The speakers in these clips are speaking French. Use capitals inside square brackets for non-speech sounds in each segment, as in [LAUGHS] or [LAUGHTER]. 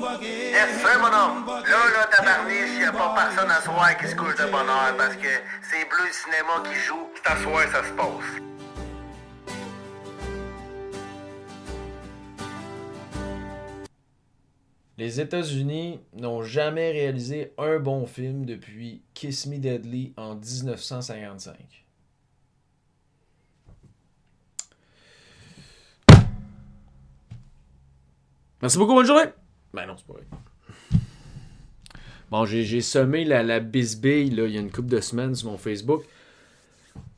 Yes, sir, mon homme. Là, là, tabarniche, y a pas personne à soir qui se couche de bonheur parce que c'est Bleu Cinéma qui joue. C'est à soir, ça se passe. Les États-Unis n'ont jamais réalisé un bon film depuis Kiss Me Deadly en 1955. Merci beaucoup, bonne journée! Ben non, c'est pas vrai. Bon, j'ai semé la, la bisbille là, il y a une couple de semaines sur mon Facebook.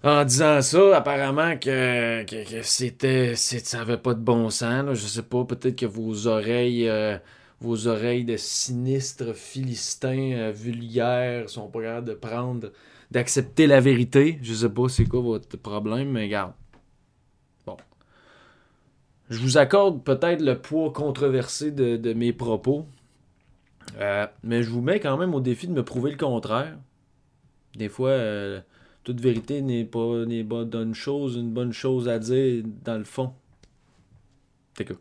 En disant ça, apparemment que, que, c'était, ça avait pas de bon sens. là. Je sais pas, peut-être que vos oreilles, euh, vos oreilles de sinistres philistins euh, vulgaires sont pas capables de prendre, d'accepter la vérité. Je sais pas c'est quoi votre problème, mais regarde. Je vous accorde peut-être le poids controversé de, mes propos. Euh, mais je vous mets quand même au défi de me prouver le contraire. Des fois, euh, toute vérité n'est pas, n'est pas d'une chose, une bonne chose à dire dans le fond. C'est cool.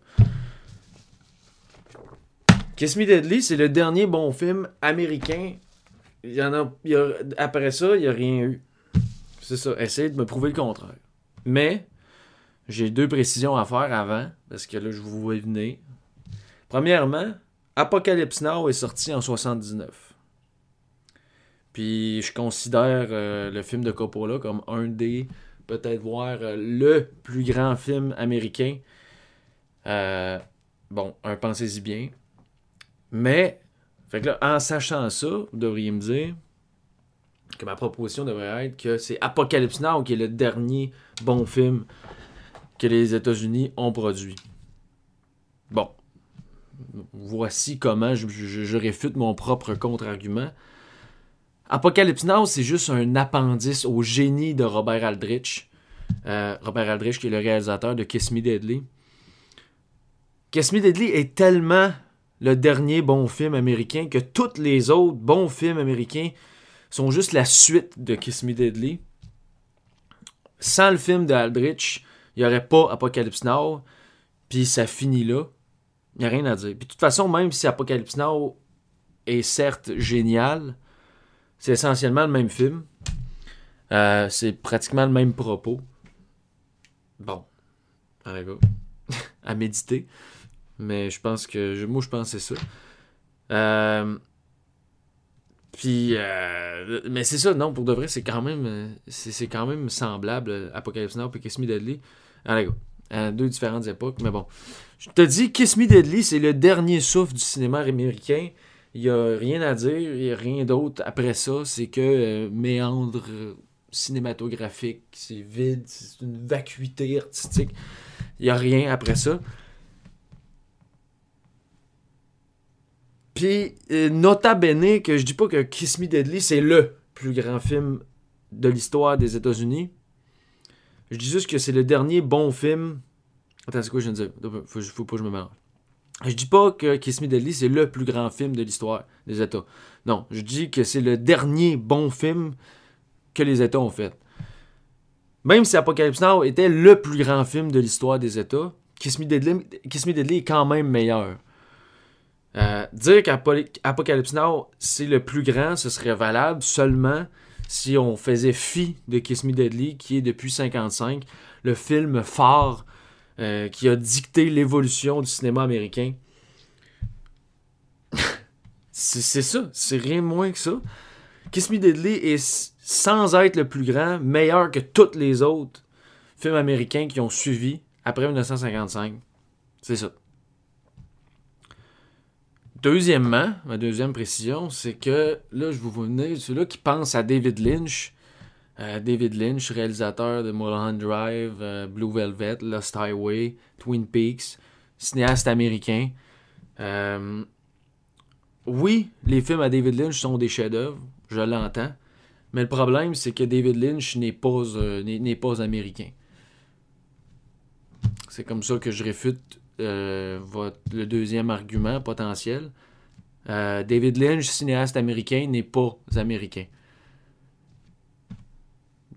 Kiss Me Deadly, c'est le dernier bon film américain. Il y en a- après ça, il n'y a rien eu. C'est ça, essayez de me prouver le contraire. Mais, j'ai deux précisions à faire avant, parce que là, je vous vois venir. Premièrement, Apocalypse Now est sorti en 79. Puis je considère euh, le film de Coppola comme un des, peut-être voir euh, le plus grand film américain. Euh, bon, un pensez-y bien. Mais, fait que là, en sachant ça, vous devriez me dire que ma proposition devrait être que c'est Apocalypse Now qui est le dernier bon film que les États-Unis ont produit. Bon, voici comment je, réfute mon propre contre-argument. Apocalypse Now, c'est juste un appendice au génie de Robert Aldrich. Euh, Robert Aldrich, qui est le réalisateur de Kiss Me Deadly. Kiss Me Deadly est tellement le dernier bon film américain que tous les autres bons films américains sont juste la suite de Kiss Me Deadly. Sans le film d'Aldrich, il n'y aurait pas Apocalypse Now, puis ça finit là. Il n'y a rien à dire. Puis de toute façon, même si Apocalypse Now est certes génial, c'est essentiellement le même film. Euh, c'est pratiquement le même propos. Bon. Allez, [LAUGHS] go. à méditer. Mais je pense que. Moi, je pense que c'est ça. Euh, Puis. euh, Mais c'est ça, non, pour de vrai, c'est quand même. euh, C'est quand même semblable. euh, Apocalypse Now et Kiss Me Deadly. Allez, go. À deux différentes époques, mais bon. Je te dis, Kiss Me Deadly, c'est le dernier souffle du cinéma américain. Il n'y a rien à dire, il n'y a rien d'autre après ça. C'est que méandre cinématographique, c'est vide, c'est une vacuité artistique. Il n'y a rien après ça. Puis, euh, nota bene, que je dis pas que Kiss Me Deadly, c'est le plus grand film de l'histoire des États-Unis. Je dis juste que c'est le dernier bon film. Attends, c'est quoi je viens de dire? Faut, pas que je me mélange. Je dis pas que Kiss Me Deadly, c'est le plus grand film de l'histoire des États. Non, je dis que c'est le dernier bon film que les États ont fait. Même si Apocalypse Now était le plus grand film de l'histoire des États, Kiss Me Kiss Me Deadly est quand même meilleur. Euh, dire qu'Apocalypse Now, c'est le plus grand, ce serait valable seulement si on faisait fi de Kiss Me Deadly, qui est depuis 55 le film phare euh, qui a dicté l'évolution du cinéma américain. [LAUGHS] c'est ça, c'est rien moins que ça. Kiss Me Deadly est, sans être le plus grand, meilleur que tous les autres films américains qui ont suivi après 1955. C'est ça. Deuxièmement, ma deuxième précision, c'est que là, je vous venir, ceux-là qui pensent à David Lynch. Euh, David Lynch, réalisateur de Mulholland Drive, euh, Blue Velvet, Lost Highway, Twin Peaks, cinéaste américain. Euh, oui, les films à David Lynch sont des chefs-d'œuvre, je l'entends. Mais le problème, c'est que David Lynch n'est pas, n'est pas américain. C'est comme ça que je réfute euh, votre- le deuxième argument potentiel. Euh, David Lynch, cinéaste américain, n'est pas américain.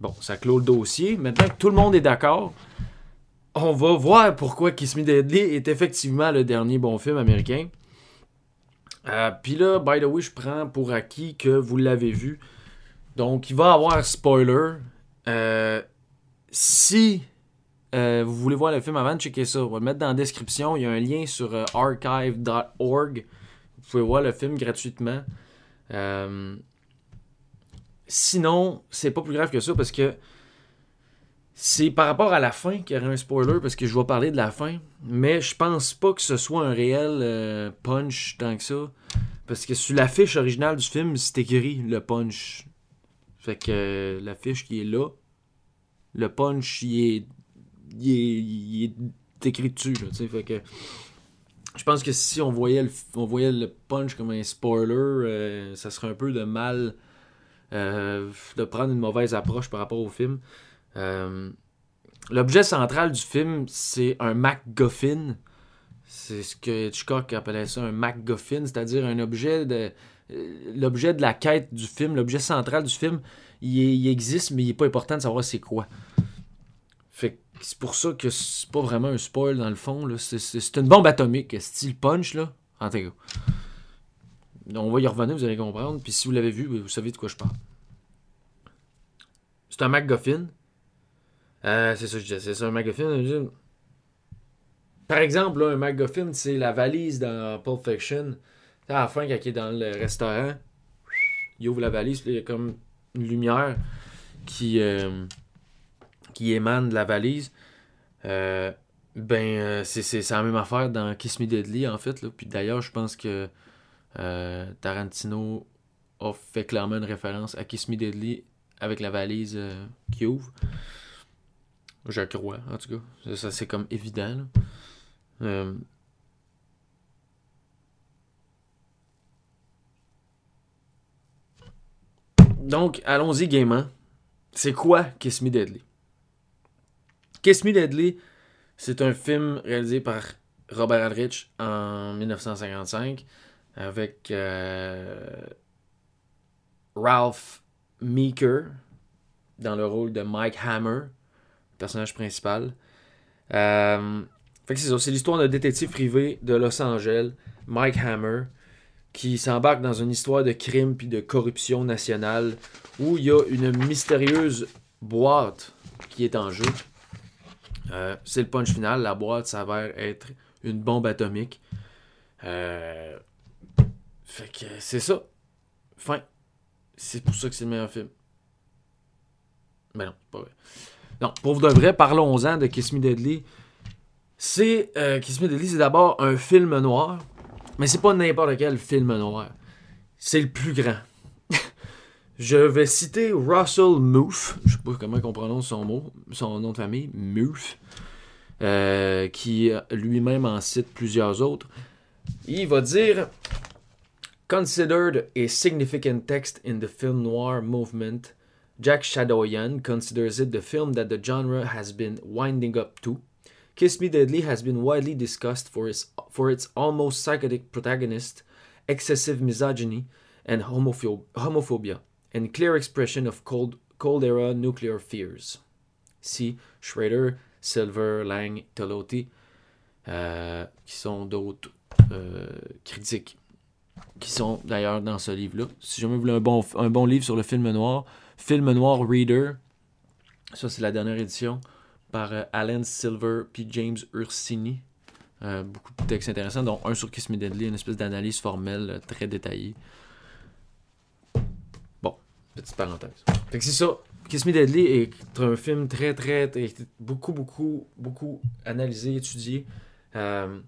Bon, ça clôt le dossier. Maintenant que tout le monde est d'accord, on va voir pourquoi Kiss Me Deadly est effectivement le dernier bon film américain. Euh, Puis là, by the way, je prends pour acquis que vous l'avez vu. Donc, il va y avoir spoiler. Si euh, vous voulez voir le film avant de checker ça, on va le mettre dans la description. Il y a un lien sur euh, archive.org. Vous pouvez voir le film gratuitement. Euh, sinon, c'est pas plus grave que ça parce que c'est par rapport à la fin qu'il y aurait un spoiler parce que je vais parler de la fin. Mais je pense pas que ce soit un réel punch tant que ça. Parce que sur l'affiche originale du film, c'est écrit le punch. Fait que l'affiche qui est là, le punch, il est, il est, écrit dessus. Fait que je pense que si on voyait le, on voyait le punch comme un spoiler, euh, ça serait un peu de mal euh, de prendre une mauvaise approche par rapport au film. Euh, L'objet central du film, c'est un MacGuffin. C'est ce que Hitchcock appelait ça un MacGuffin, c'est-à-dire un objet de. L'objet de la quête du film, l'objet central du film, il, il existe, mais il est pas important de savoir c'est quoi. C'est pour ça que c'est pas vraiment un spoil dans le fond. C'est- une bombe atomique, style punch, là. En. On va y revenir, vous allez comprendre. Puis si vous l'avez vu, vous savez de quoi je parle. C'est un MacGuffin. Euh, c'est ça que je disais, c'est ça un MacGuffin. Par exemple, là, un MacGuffin, c'est la valise dans Pulp Fiction. À la fin, quand il est dans le restaurant, il ouvre la valise, il y a comme une lumière qui, euh, qui émane de la valise. Euh, ben, euh, c'est la même affaire dans Kiss Me Deadly, en fait. Là. Puis d'ailleurs, je pense que euh, Tarantino a fait clairement une référence à Kiss Me Deadly avec la valise qui ouvre. Je crois, en tout cas. Ça, c'est comme évident. là. Donc, allons-y gaiement. C'est quoi Kiss Me Deadly? Kiss Me Deadly, c'est un film réalisé par Robert Aldrich en 1955 avec euh, Ralph Meeker dans le rôle de Mike Hammer, personnage principal. Euh, c'est l'histoire d'un détective privé de Los Angeles, Mike Hammer, qui s'embarque dans une histoire de crime puis de corruption nationale où il y a une mystérieuse boîte qui est en jeu. Euh, c'est le punch final. La boîte s'avère être une bombe atomique. Euh, fait que c'est ça. Fin. C'est pour ça que c'est le meilleur film. Mais non, c'est pas vrai. Non, pour de vrai, parlons-en de Kiss Me Deadly. C'est euh, Kiss Me Deadly, c'est d'abord un film noir, mais c'est pas n'importe quel film noir. C'est le plus grand. Je vais citer Russell Moof, je sais pas comment on prononce son mot, son nom de famille, Moof, euh, qui lui-même en cite plusieurs autres. Il va dire Considered a significant text in the film noir movement, Jack Shadoyan considers it the film that the genre has been winding up to. Kiss Me Deadly has been widely discussed for its, for its almost psychotic protagonist, excessive misogyny, and homopho- homophobia, and clear expression of cold, cold era nuclear fears. See Schrader, Silver, Lang, Tolotti, euh, qui sont d'autres euh, critiques qui sont d'ailleurs dans ce livre-là. Si jamais vous voulez un bon, un bon livre sur le film noir, Film Noir Reader, ça c'est la dernière édition, par euh, Alan Silver puis James Ursini. Beaucoup de textes intéressants, dont un sur Kiss Me Deadly, une espèce d'analyse formelle très détaillée. Petite parenthèse. Fait que c'est ça. Kiss Me Deadly est un film très, très, très- beaucoup, beaucoup, beaucoup analysé, étudié. Euh,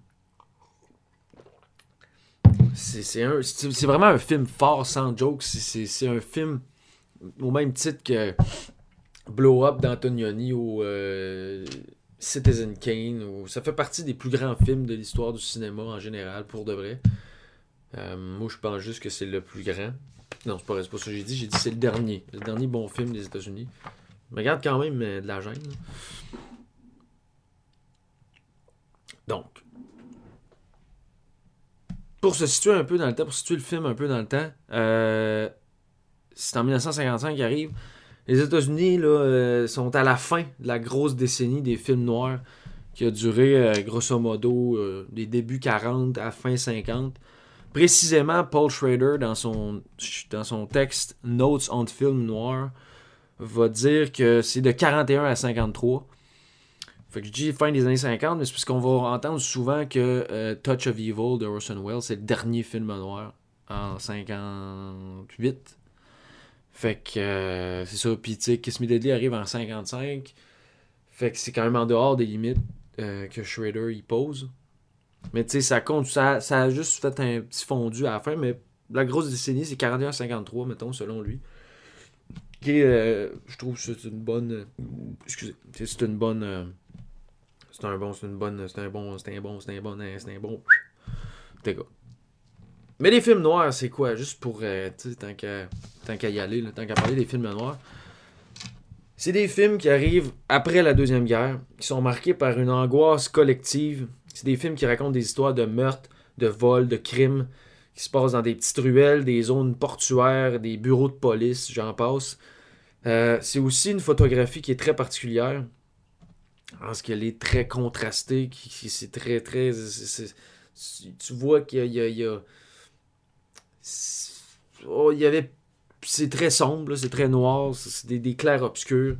c'est vraiment un film fort sans joke. C'est- un film au même titre que Blow Up d'Antonioni ou euh, Citizen Kane. Ça fait partie des plus grands films de l'histoire du cinéma en général, pour de vrai. Euh, moi, je pense juste que c'est le plus grand. Non, c'est pas, pas ça que j'ai dit. J'ai dit c'est le dernier. Le dernier bon film des États-Unis. Mais Regarde quand même euh, de la gêne. Donc, pour se situer un peu dans le temps, pour situer le film un peu dans le temps, euh, c'est en 1955 qu'il arrive. Les États-Unis euh, sont à la fin de la grosse décennie des films noirs qui a duré grosso modo des débuts 40 à fin 50. Précisément, Paul Schrader, dans son, dans son texte Notes on Film Noir, va dire que c'est de 41 à 53. Fait que je dis fin des années 50, mais c'est parce qu'on va entendre souvent que euh, Touch of Evil de Orson Welles, c'est le dernier film noir en 58. Fait que euh, c'est ça. Puis tu sais, Kiss Me Deadly arrive en 55. Fait que c'est quand même en dehors des limites euh, que Schrader y pose. Mais tu sais, ça compte. Ça, ça a juste fait un petit fondu à la fin, mais la grosse décennie, c'est 41-53, mettons, selon lui. Qui euh, je trouve que c'est une bonne. excusez. C'est une bonne. c'est un bon, c'est une bonne. C'est un bon, c'est un bon, c'est un bon, c'est un bon. T'es. Mais les films noirs, c'est quoi? Juste pour. Euh, tu sais, tant qu'à y aller, tant qu'à parler des films noirs. C'est des films qui arrivent après la Deuxième Guerre, qui sont marqués par une angoisse collective. C'est des films qui racontent des histoires de meurtres, de vols, de crimes, qui se passent dans des petites ruelles, des zones portuaires, des bureaux de police, j'en passe. Euh, c'est aussi une photographie qui est très particulière, parce qu'elle est très contrastée, qui, c'est très, très... tu vois qu'il y a Oh, il y avait. C'est très sombre, c'est très noir, c'est des, des clairs obscurs.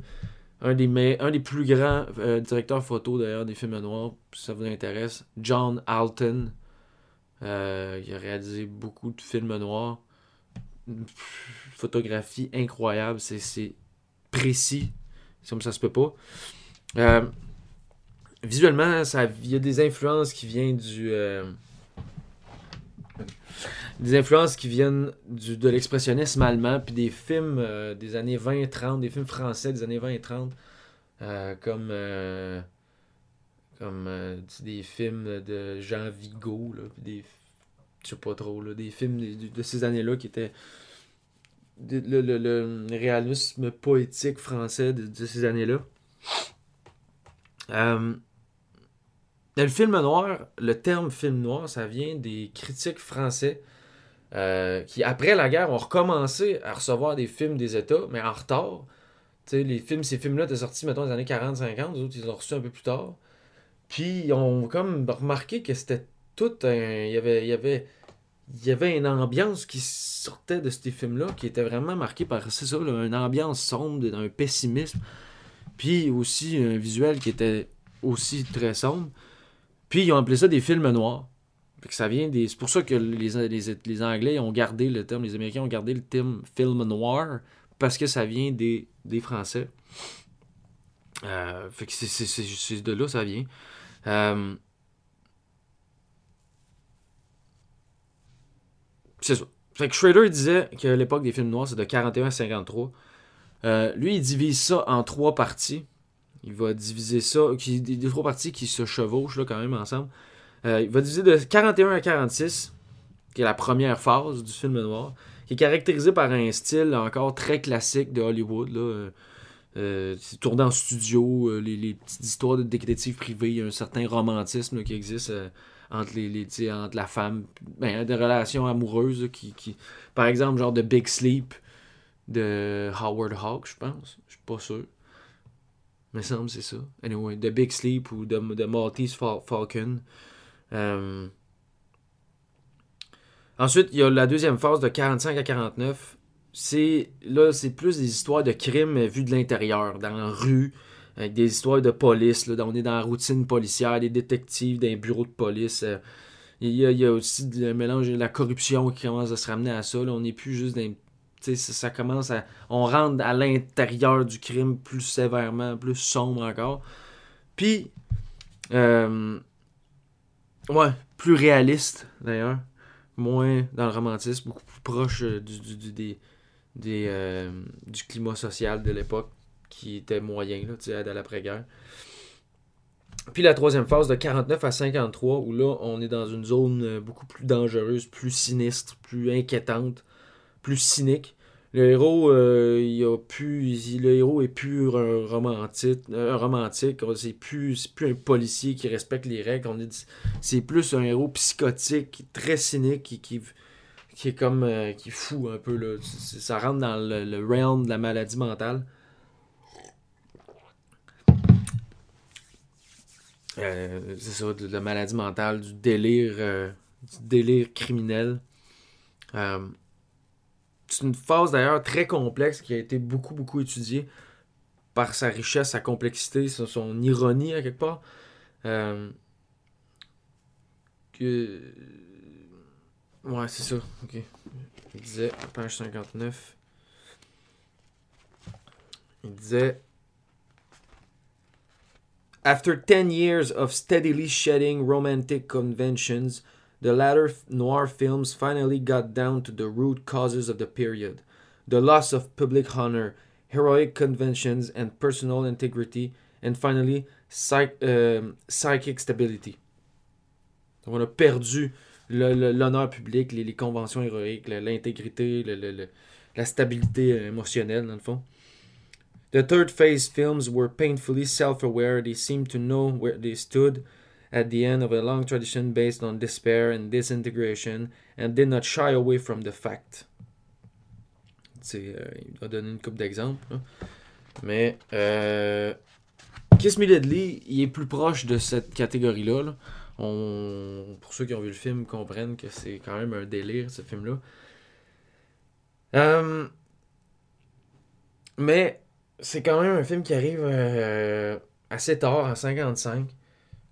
Un des, plus grands euh, directeurs photo d'ailleurs des films noirs, si ça vous intéresse, John Alton. Euh, il a réalisé beaucoup de films noirs. photographie incroyable, c'est précis, comme ça se peut pas. Euh, visuellement, il y a des influences qui viennent du des influences qui viennent du, de l'expressionnisme allemand, puis des films euh, des années 20 30, des films français des années 20 et 30, euh, comme, euh, comme des films de Jean Vigo, là, des, je sais pas trop, là, des films de, ces années-là qui étaient le, le, le, réalisme poétique français de, de ces années-là. le film noir, le terme film noir, ça vient des critiques français euh, qui, après la guerre, ont recommencé à recevoir des films des États, mais en retard. les films, ces films-là étaient sortis, mettons, dans les années 40-50, les autres, ils ont reçus un peu plus tard. Puis, ils ont comme remarqué que c'était tout un. Il y avait. Il y avait il y avait une ambiance qui sortait de ces films-là qui était vraiment marquée par, c'est ça, une ambiance sombre, un pessimisme, puis aussi un visuel qui était aussi très sombre. Puis ils ont appelé ça des films noirs ça vient des. C'est pour ça que les, les, Anglais ont gardé le terme, les Américains ont gardé le terme film noir, parce que ça vient des, des Français. Euh, fait que c'est de là ça vient. Euh, c'est ça. Fait que Schrader disait que l'époque des films noirs, c'est de 41 à 53. Euh, lui, il divise ça en trois parties. Il va diviser ça, qui, des trois parties qui se chevauchent là, quand même ensemble. Euh, il va diviser de 41 à 46, qui est la première phase du film noir, qui est caractérisé par un style encore très classique de Hollywood. Là. Euh, euh, c'est tourné en studio, les, petites histoires de détectives privés, il y a un certain romantisme qui existe entre, les, entre la femme, ben, des relations amoureuses qui, par exemple, genre de Big Sleep de Howard Hawks, je pense. Je suis pas sûr. Mais semble c'est ça. Anyway, de Big Sleep ou de, de Maltese Falcon. Euh, ensuite, il y a la deuxième phase de 45 à 49. C'est là, c'est plus des histoires de crimes vues de l'intérieur, dans la rue, avec des histoires de police. Là, on est dans la routine policière, des détectives, des bureaux de police. Euh, il, y a, aussi un mélange de la corruption qui commence à se ramener à ça. Là, on n'est plus juste dans ça, ça commence à. On rentre à l'intérieur du crime plus sévèrement, plus sombre encore. Puis, euh, Ouais, plus réaliste d'ailleurs. Moins dans le romantisme, beaucoup plus proche euh, du, du, des, des, euh, du climat social de l'époque qui était moyen là, à l'après-guerre. Puis la troisième phase de 49 à 53, où là, on est dans une zone euh, beaucoup plus dangereuse, plus sinistre, plus inquiétante, plus cynique. Le héros, euh, il a plus, le héros est plus un romantique, un romantique. C'est plus, plus un policier qui respecte les règles. c'est plus un héros psychotique, très cynique, qui, qui, est comme, euh, qui fou un peu là. Ça rentre dans le, realm de la maladie mentale. Euh, c'est ça, de la maladie mentale, du délire du délire criminel. C'est une phase d'ailleurs très complexe qui a été beaucoup, beaucoup étudiée par sa richesse, sa complexité, son, ironie à quelque part. Euh, que... Ouais, c'est ça. Ok. Il disait, page 59. Il disait After 10 years of steadily shedding romantic conventions, the latter noir films finally got down to the root causes of the period the loss of public honor, heroic conventions and personal integrity, and finally, psych, euh, psychic stability. On a perdu l'honneur public, les, conventions héroïques, l'intégrité, la stabilité émotionnelle, dans le fond. The third phase films were painfully self aware, they seemed to know where they stood at the end of a long tradition based on despair and disintegration, and did not shy away from the fact. Euh, il va donner une coupe d'exemples. Mais euh, Kiss Me Deadly, il est plus proche de cette catégorie-là. On... Pour ceux qui ont vu le film, comprennent que c'est quand même un délire, ce film-là. Euh, mais c'est quand même un film qui arrive euh, assez tard, en 55,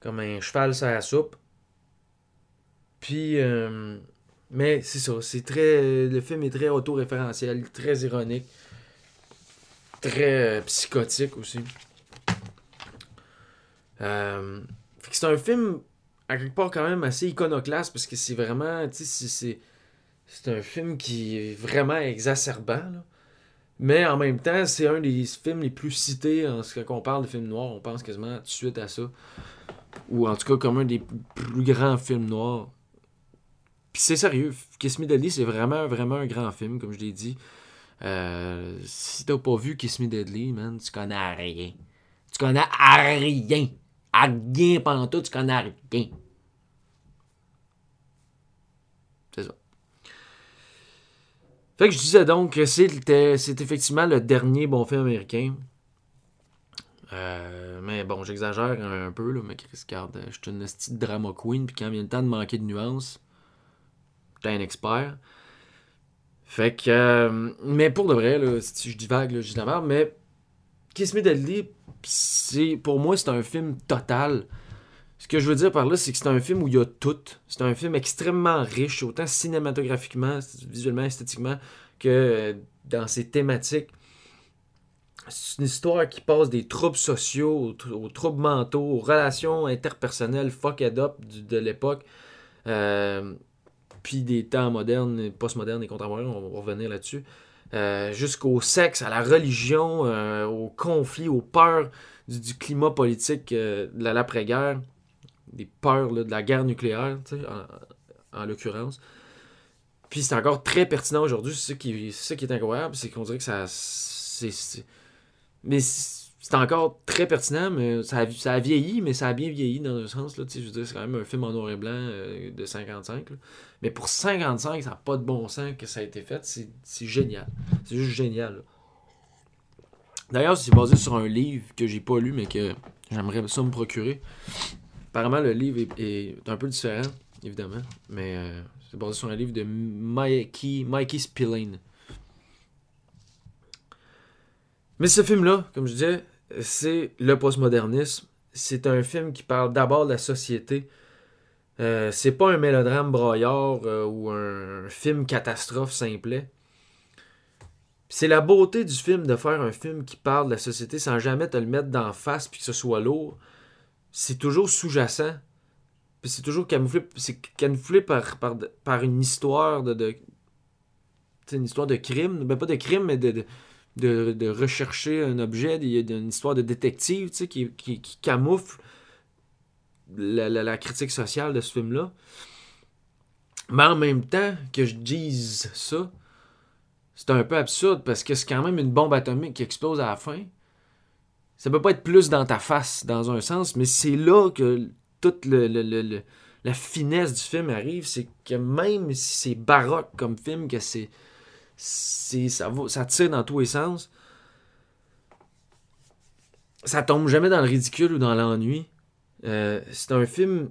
comme un cheval sur la soupe. Puis, euh, mais c'est ça, c'est très. Le film est très autoréférentiel, très ironique, très euh, psychotique aussi. c'est un film, à quelque part, quand même assez iconoclaste parce que c'est vraiment. Tu sais, c'est un film qui est vraiment exacerbant. Mais en même temps, c'est un des films les plus cités en ce qu'on parle de films noirs. On pense quasiment tout de suite à ça. Ou en tout cas comme un des plus grands films noirs. Puis c'est sérieux. Kiss Me Deadly, c'est vraiment, vraiment un grand film, comme je l'ai dit. Euh, si t'as pas vu Kiss Me Deadly, man, tu connais rien. Tu connais rien. À rien pendant tout, tu connais rien. C'est ça. Fait que je disais donc que c'est effectivement le dernier bon film américain. Euh, mais bon, j'exagère un peu, là, mais Chris, regarde, je suis une petite drama queen, puis quand vient le temps de manquer de nuances, t'es un expert. Fait que. Euh, mais pour de vrai, là, si je divague, là, je dis la merde, mais Kiss Me Deadly, pour moi, c'est un film total. Ce que je veux dire par là, c'est que c'est un film où il y a tout. C'est un film extrêmement riche, autant cinématographiquement, visuellement, esthétiquement, que euh, dans ses thématiques. C'est une histoire qui passe des troubles sociaux aux, troubles mentaux, aux relations interpersonnelles fucked up de l'époque, euh, puis des temps modernes, postmodernes et contemporains, on va revenir là-dessus, euh, jusqu'au sexe, à la religion, au conflit, aux peurs du, climat politique de l'après-guerre des peurs de la guerre nucléaire, en, en l'occurrence. Puis c'est encore très pertinent aujourd'hui. C'est ça qui, est incroyable, c'est qu'on dirait que ça. Mais c'est encore très pertinent, mais ça a, ça vieilli, mais ça a bien vieilli dans un sens. Là, je veux dire, c'est quand même un film en noir et blanc euh, de 55. Mais pour 55, ça n'a pas de bon sens que ça a été fait. C'est génial. C'est juste génial. D'ailleurs, c'est basé sur un livre que j'ai pas lu, mais que j'aimerais ça me procurer. Apparemment, le livre est, un peu différent, évidemment, mais euh, c'est basé sur un livre de Mikey, Mikey Spillane. Mais ce film-là, comme je disais, c'est le postmodernisme. C'est un film qui parle d'abord de la société. Euh, c'est pas un mélodrame broyard euh, ou un, film catastrophe simplet. C'est la beauté du film de faire un film qui parle de la société sans jamais te le mettre d'en face puis que ce soit lourd c'est toujours sous-jacent. c'est toujours camouflé, c'est camouflé par, une histoire de, de une histoire de crime, ben pas de crime, mais de, rechercher un objet, il y a une histoire de détective qui camoufle la, critique sociale de ce film-là. Mais en même temps que je dise ça, c'est un peu absurde parce que c'est quand même une bombe atomique qui explose à la fin ça peut pas être plus dans ta face dans un sens, mais c'est là que toute la finesse du film arrive, c'est que même si c'est baroque comme film, que c'est, ça, tire dans tous les sens, ça tombe jamais dans le ridicule ou dans l'ennui. Euh, c'est un film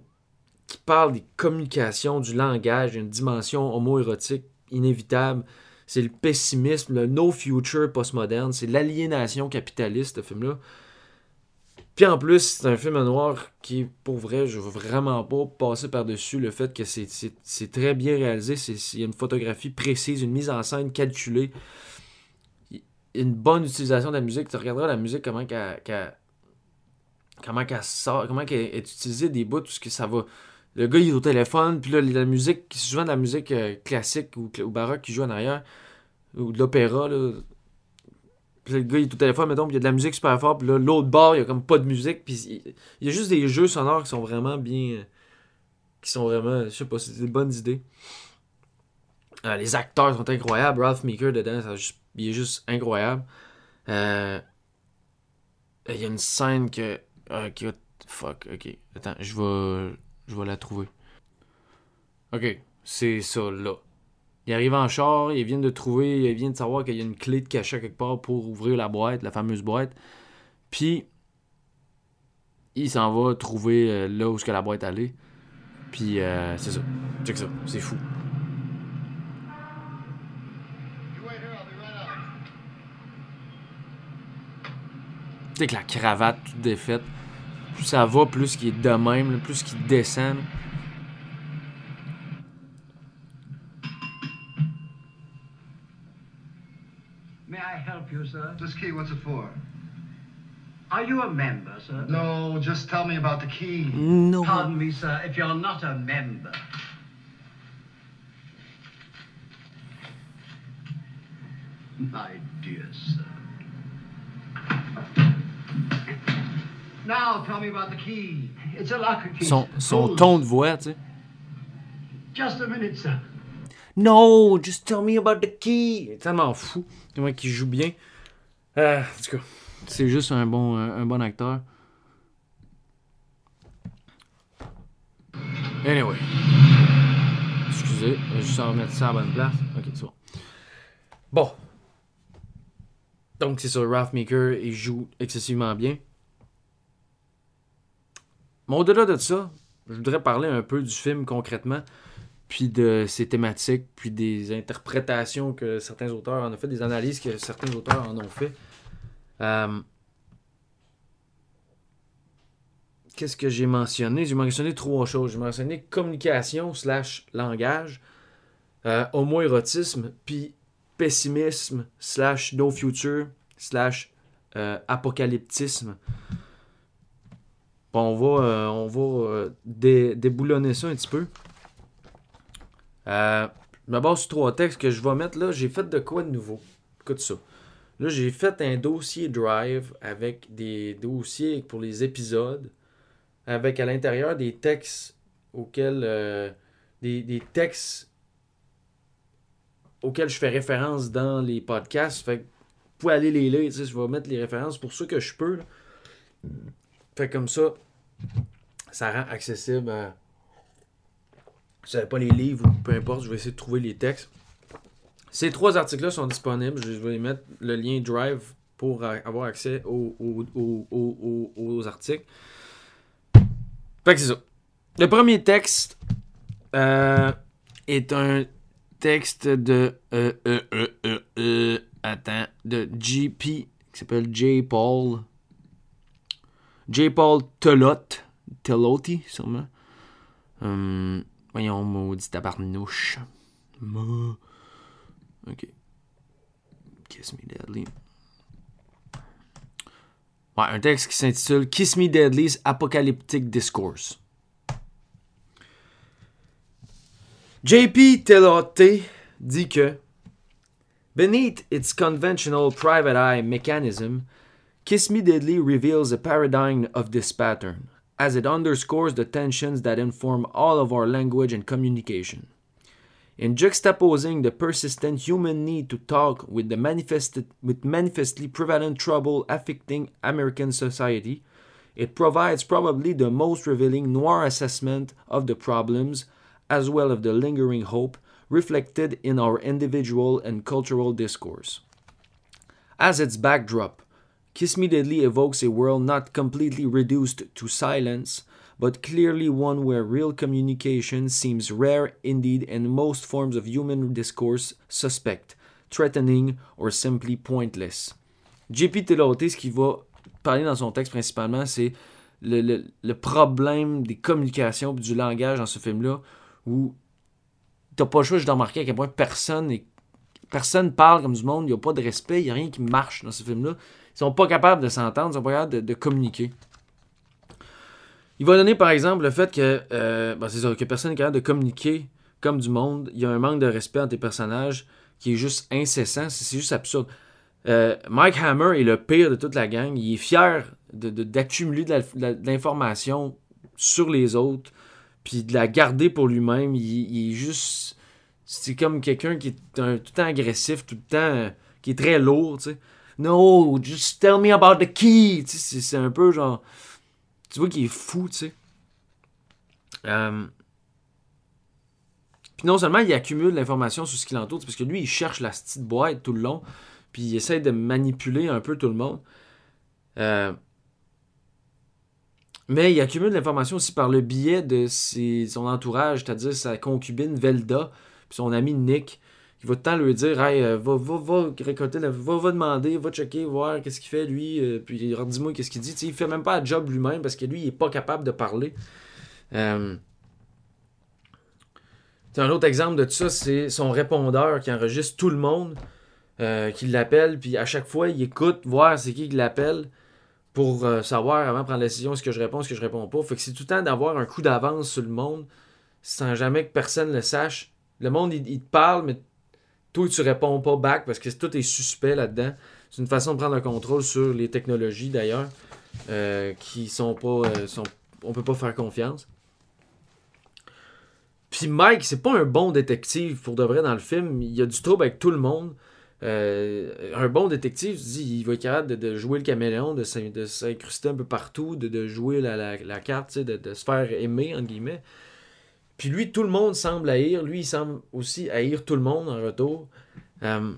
qui parle des communications, du langage, une dimension homo-érotique inévitable. C'est le pessimisme, le no future postmoderne, c'est l'aliénation capitaliste, ce film-là. Puis en plus, c'est un film noir qui, pour vrai, je veux vraiment pas passer par-dessus le fait que c'est très bien réalisé. Il y a une photographie précise, une mise en scène calculée, une bonne utilisation de la musique. Tu regarderas la musique, comment qu'elle comment qu'elle sort, comment qu'elle est utilisée des bouts, tout ce que ça va. Le gars, il est au téléphone, puis là, la musique, souvent de la musique euh, classique ou, baroque qui joue en arrière, ou de l'opéra. Le gars, il est au téléphone, mettons, il y a de la musique super fort, puis là, l'autre bord, il y a comme pas de musique, puis il, y a juste des jeux sonores qui sont vraiment bien. qui sont vraiment, je sais pas, c'est des bonnes idées. Euh, les acteurs sont incroyables. Ralph Meeker dedans, il est juste incroyable. Euh, il y a une scène que Ok, fuck, ok. Attends, je vais, je vais la trouver. Ok, c'est ça, là. Il arrive en char, il vient de trouver, il vient de savoir qu'il y a une clé de cachet quelque part pour ouvrir la boîte, la fameuse boîte. Puis, il s'en va trouver euh, là où est-ce que la boîte allait. Puis, euh, c'est ça. Check ça, c'est fou. Tu sais que la cravate toute défaite, plus ça va, plus qu'il est de même, plus qu'il descend. You, sir? This key, what's it for? Are you a member, sir? No, just tell me about the key. No. Pardon me, sir, if you're not a member. My dear sir. Now tell me about the key. It's a locker key. Son, son Closed. ton de voix, tu sais. Just a minute, sir. No, just tell me about the key. Il est tellement fou. Comment qu'il joue bien. Euh, en tout cas, c'est juste un bon, un, un bon acteur. Anyway. Excusez, je vais juste remettre ça à la bonne place. Ok, c'est bon. Bon. Donc, c'est ça, Ralph Maker, il joue excessivement bien. Mais au-delà de ça, je voudrais parler un peu du film concrètement, puis de ses thématiques, puis des interprétations que certains auteurs en ont fait, des analyses que certains auteurs en ont fait. Euh, Qu'est-ce que j'ai mentionné? J'ai mentionné trois choses. J'ai mentionné communication slash langage, euh, homoérotisme, puis pessimisme slash no future slash euh, apocalyptisme. Bon, on va, euh, on va dé- déboulonner ça un petit peu. Euh, je me base sur trois textes que je vais mettre là. J'ai fait de quoi de nouveau? Écoute ça. Là, j'ai fait un dossier Drive avec des dossiers pour les épisodes, avec à l'intérieur des textes auxquels. euh, des, des textes auxquels je fais référence dans les podcasts. Fait que vous pouvez aller les lire. Je vais mettre les références pour ceux que je peux. là. Fait comme ça, ça rend accessible. Vous n'avez pas les livres ou peu importe, je vais essayer de trouver les textes. Ces trois articles-là sont disponibles. Je vais mettre le lien Drive pour avoir accès aux, aux- aux- aux- articles. Fait que c'est ça. Le premier texte euh, est un texte de. euh, euh, attends. De JP, qui s'appelle J. Paul. J. Paul Telot. Teloti, sûrement. Hum, voyons, maudit tabarnouche. Ok. Kiss Me Deadly. Ouais, un texte qui s'intitule Kiss Me Deadly's Apocalyptic Discourse. JP Telote dit que Beneath its conventional private eye mechanism, Kiss Me Deadly reveals a paradigm of this pattern, as it underscores the tensions that inform all of our language and communication. In juxtaposing the persistent human need to talk with the manifested, with manifestly prevalent trouble affecting American society, it provides probably the most revealing noir assessment of the problems, as well as the lingering hope reflected in our individual and cultural discourse. As its backdrop, Kiss Me Deadly evokes a world not completely reduced to silence, but clearly one where real communication seems rare indeed and most forms of human discourse suspect, threatening, or simply pointless. JP Telote, ce qu'il va parler dans son texte principalement, c'est le, problème des communications et du langage dans ce film-là, où t'as pas le choix de remarquer à quel point personne est personne parle comme du monde, il n'y a pas de respect, il n'y a rien qui marche dans ce film-là. Ils sont pas capables de s'entendre, ils sont pas capables de, communiquer. Il va donner par exemple le fait que, euh, ben, que personne n'est capable de communiquer comme du monde. Il y a un manque de respect entre tes personnages qui est juste incessant. C'est juste absurde. Euh, Mike Hammer est le pire de toute la gang. Il est fier d'accumuler de, de l'information sur les autres, puis de la garder pour lui-même. Il, est juste. C'est comme quelqu'un qui est tout le temps agressif, tout le temps. euh, qui est très lourd, tu sais. No, just tell me about the key. Tu sais, c'est- un peu genre. Tu vois qu'il est fou, tu sais. Euh, Puis non seulement il accumule l'information sur ce qui l'entoure, parce que lui, il cherche la petite boîte tout le long, puis il essaie de manipuler un peu tout le monde. Euh, Mais il accumule l'information aussi par le biais de ses- son entourage, c'est-à-dire sa concubine Velda, puis son ami Nick, qui va temps lui dire Hey, euh, va, va, va récolter, va, va demander, va checker, voir qu'est-ce qu'il fait lui, euh, puis dis-moi qu'est-ce qu'il dit. Tu sais, il fait même pas le job lui-même parce que lui, il est pas capable de parler. Euh, un autre exemple de tout ça, c'est son répondeur qui enregistre tout le monde, euh, qui l'appelle, puis à chaque fois, il écoute, voir c'est qui qui l'appelle pour savoir avant de prendre la décision est-ce que je réponds, est-ce que je réponds pas. Fait que c'est tout le temps d'avoir un coup d'avance sur le monde sans jamais que personne le sache. Le monde, il, il te parle, mais toi, tu réponds pas back parce que tout est suspect là-dedans. C'est une façon de prendre le contrôle sur les technologies d'ailleurs, euh, qui sont pas. euh, sont, on peut pas faire confiance. Puis Mike, c'est pas un bon détective pour de vrai dans le film. Il y a du trouble avec tout le monde. Euh, un bon détective, il va être capable de, jouer le caméléon, de s'in- de s'incruster un peu partout, de, jouer la, carte, de, de se faire aimer, entre guillemets. Puis lui, tout le monde semble haïr. Lui, il semble aussi haïr tout le monde en retour. Euh,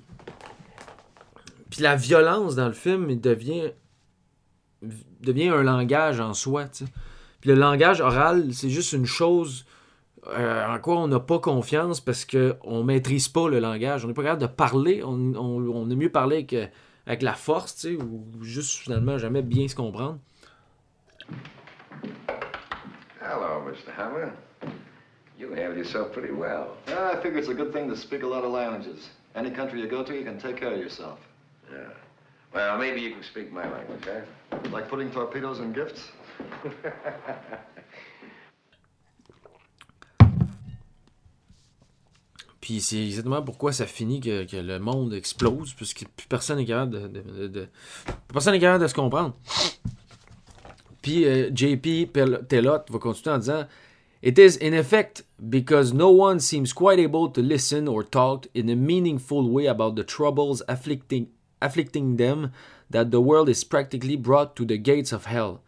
puis la violence dans le film il devient, devient un langage en soi. tu sais. Puis le langage oral, c'est juste une chose euh, en quoi on n'a pas confiance parce qu'on ne maîtrise pas le langage. On n'est pas capable de parler. On, on, est mieux parler avec, avec la force, ou juste finalement jamais bien se comprendre. Hello, Mr. Hammer. You handle yourself pretty well. Yeah, I figure it's a good thing to speak a lot of languages. Any country you go to, you can take care of yourself. Yeah. Well, maybe you can speak my language, huh? Like putting torpedoes in gifts? [LAUGHS] Puis c'est exactement pourquoi ça finit que, que le monde explose, puisque plus personne n'est capable de, de- de- de- personne n'est capable de se comprendre. Puis euh, JP Telot va continuer en disant It is in effect because no one seems quite able to listen or talk in a meaningful way about the troubles afflicting, afflicting them that the world is practically brought to the gates of hell,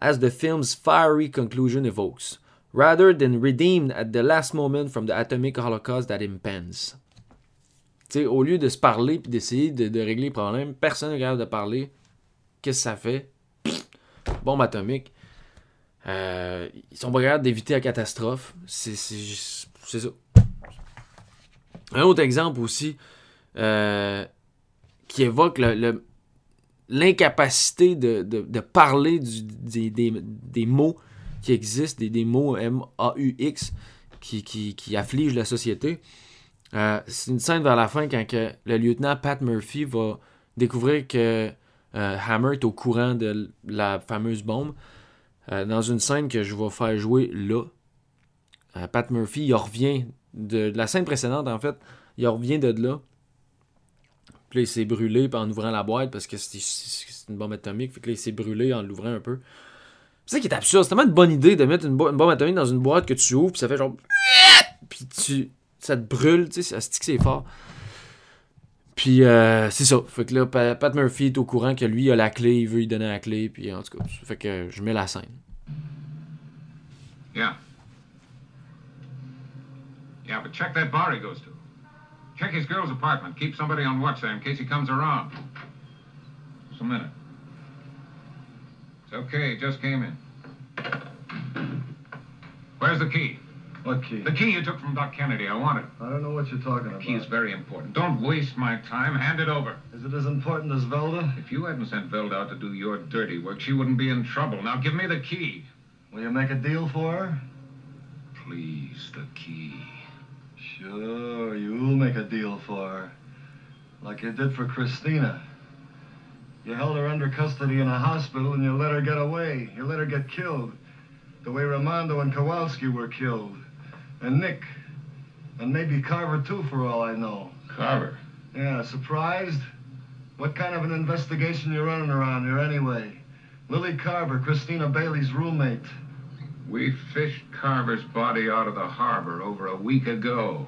as the film's fiery conclusion evokes, rather than redeemed at the last moment from the atomic holocaust that impends. Tu sais, au lieu de se parler et d'essayer de, de régler les problèmes, personne n'est capable de parler. Qu'est-ce que ça fait? Bombe atomique. Euh, ils sont pas capables d'éviter la catastrophe. C'est ça. Un autre exemple aussi euh, qui évoque l'incapacité de, parler des, mots qui existent, des, mots M-A-U-X qui, affligent la société. Euh, c'est une scène vers la fin quand le lieutenant Pat Murphy va découvrir que Hammer est au courant de la fameuse bombe. Euh, dans une scène que je vais faire jouer là, euh, Pat Murphy, il revient de, la scène précédente, en fait, il revient de là. Puis là, il s'est brûlé en ouvrant la boîte parce que c'est une bombe atomique. Fait que là, il s'est brûlé en l'ouvrant un peu. C'est ça qui est absurde. C'est tellement une bonne idée de mettre une, une bombe atomique dans une boîte que tu ouvres, puis ça fait genre. [LAUGHS] Puis tu, ça te brûle, tu sais, ça que c'est fort. Puis euh, c'est ça. Fait que là, Pa- Pat Murphy est au courant que lui a la clé, il veut lui donner la clé, puis en tout cas, fait que je mets la scène. Yeah. Yeah, but check that bar he goes to. Check his girl's apartment. Keep somebody on watch there in case he comes around. Just a minute. It's okay, just came in. Where's the key? What key? The key you took from Doc Kennedy. I want it. I don't know what you're talking The about. The key is very important. Don't waste my time. Hand it over. Is it as important as Velda? If you hadn't sent Velda out to do your dirty work, she wouldn't be in trouble. Now give me the key. Will you make a deal for her? Please, the key. Sure, you'll make a deal for her. Like you did for Christina. You held her under custody in a hospital and you let her get away. You let her get killed. The way Ramondo and Kowalski were killed. And Nick. And maybe Carver, too, for all I know. Carver. Yeah, surprised? What kind of an investigation you running around here anyway? Lily Carver, Christina Bailey's roommate. We fished Carver's body out of the harbor over a week ago.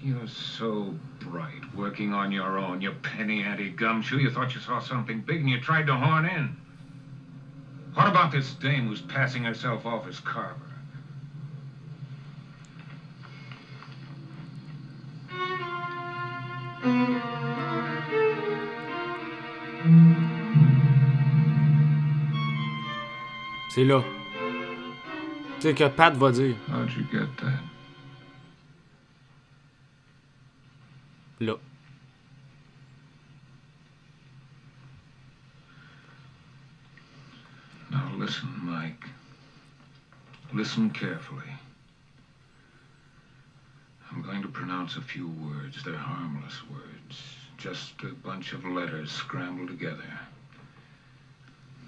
You're so bright, working on your own, you penny ante gumshoe. You thought you saw something big and you tried to horn in. What about this dame who's passing herself off as Carver? C'est là. Sais que Pat va dire. How'd you get that? Là. Now listen, Mike. Listen carefully. I'm going to pronounce a few words. They're harmless words. Just a bunch of letters scrambled together.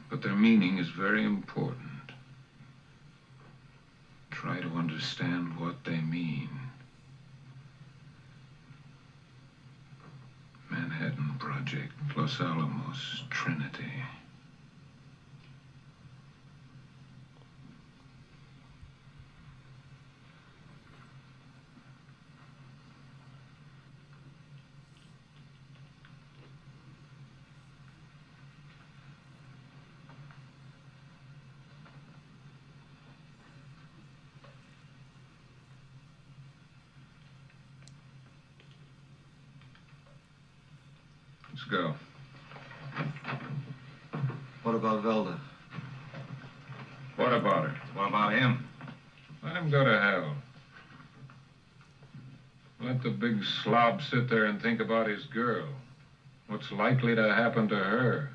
But their meaning is very important. Try to understand what they mean. Manhattan Project, Los Alamos, Trinity. Let's go. What about Velda? What about her? What about him? Let him go to hell. Let the big slob sit there and think about his girl. What's likely to happen to her?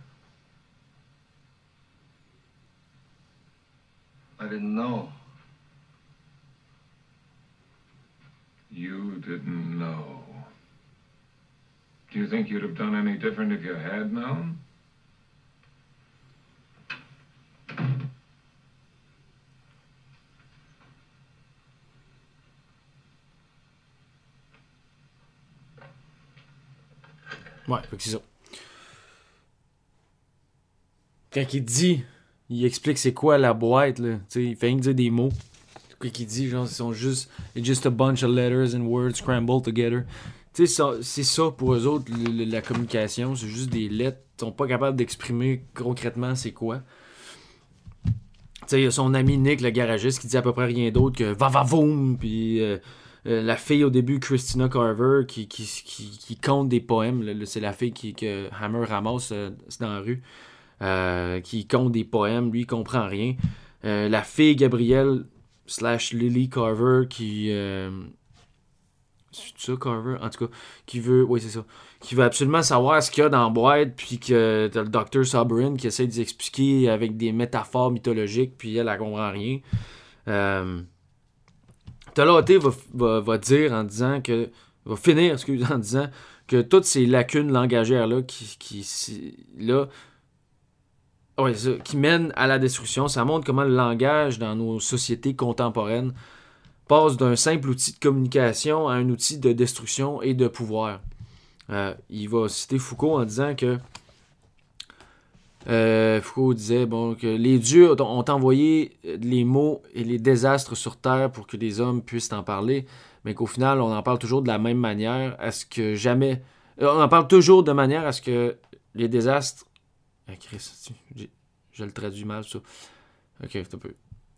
I didn't know. You didn't know. Do you think you'd have done any different if you had known? Ouais, c'est ça. Quand il dit, il explique c'est quoi la boîte, là. Tu sais, il fait rien que dire des mots. Quoi qu'il dit, genre, ils sont juste. It's just a bunch of letters and words scrambled together. Tu sais, c'est ça pour eux autres, la communication. C'est juste des lettres. Ils sont pas capables d'exprimer concrètement c'est quoi. Tu sais, il y a son ami Nick, le garagiste, qui dit à peu près rien d'autre que va va voum, puis euh, euh, la fille au début, Christina Carver, qui, qui, qui, compte des poèmes. c'est la fille qui, que Hammer ramasse euh, dans la rue. euh, qui compte des poèmes. Lui, il comprend rien. La fille Gabrielle slash Lily Carver qui. c'est ça, Carver? En tout cas, qui veut. Oui, c'est ça. Qui veut absolument savoir ce qu'il y a dans la boîte, puis que t'as le Dr. Soberin qui essaie d'expliquer avec des métaphores mythologiques, puis elle, elle comprend rien. Toloté va, va, va dire en disant que. va finir, en disant que toutes ces lacunes langagères-là qui, qui là, ouais, qui mènent à la destruction, ça montre comment le langage dans nos sociétés contemporaines passe d'un simple outil de communication à un outil de destruction et de pouvoir. Euh, il va citer Foucault en disant que euh, Foucault disait bon, que les dieux ont, envoyé les mots et les désastres sur Terre pour que les hommes puissent en parler, mais qu'au final, on en parle toujours de la même manière à ce que jamais. euh, On en parle toujours de manière à ce que les désastres. Ah, Chris, j'ai- je le traduis mal, ça. Ok, un peu.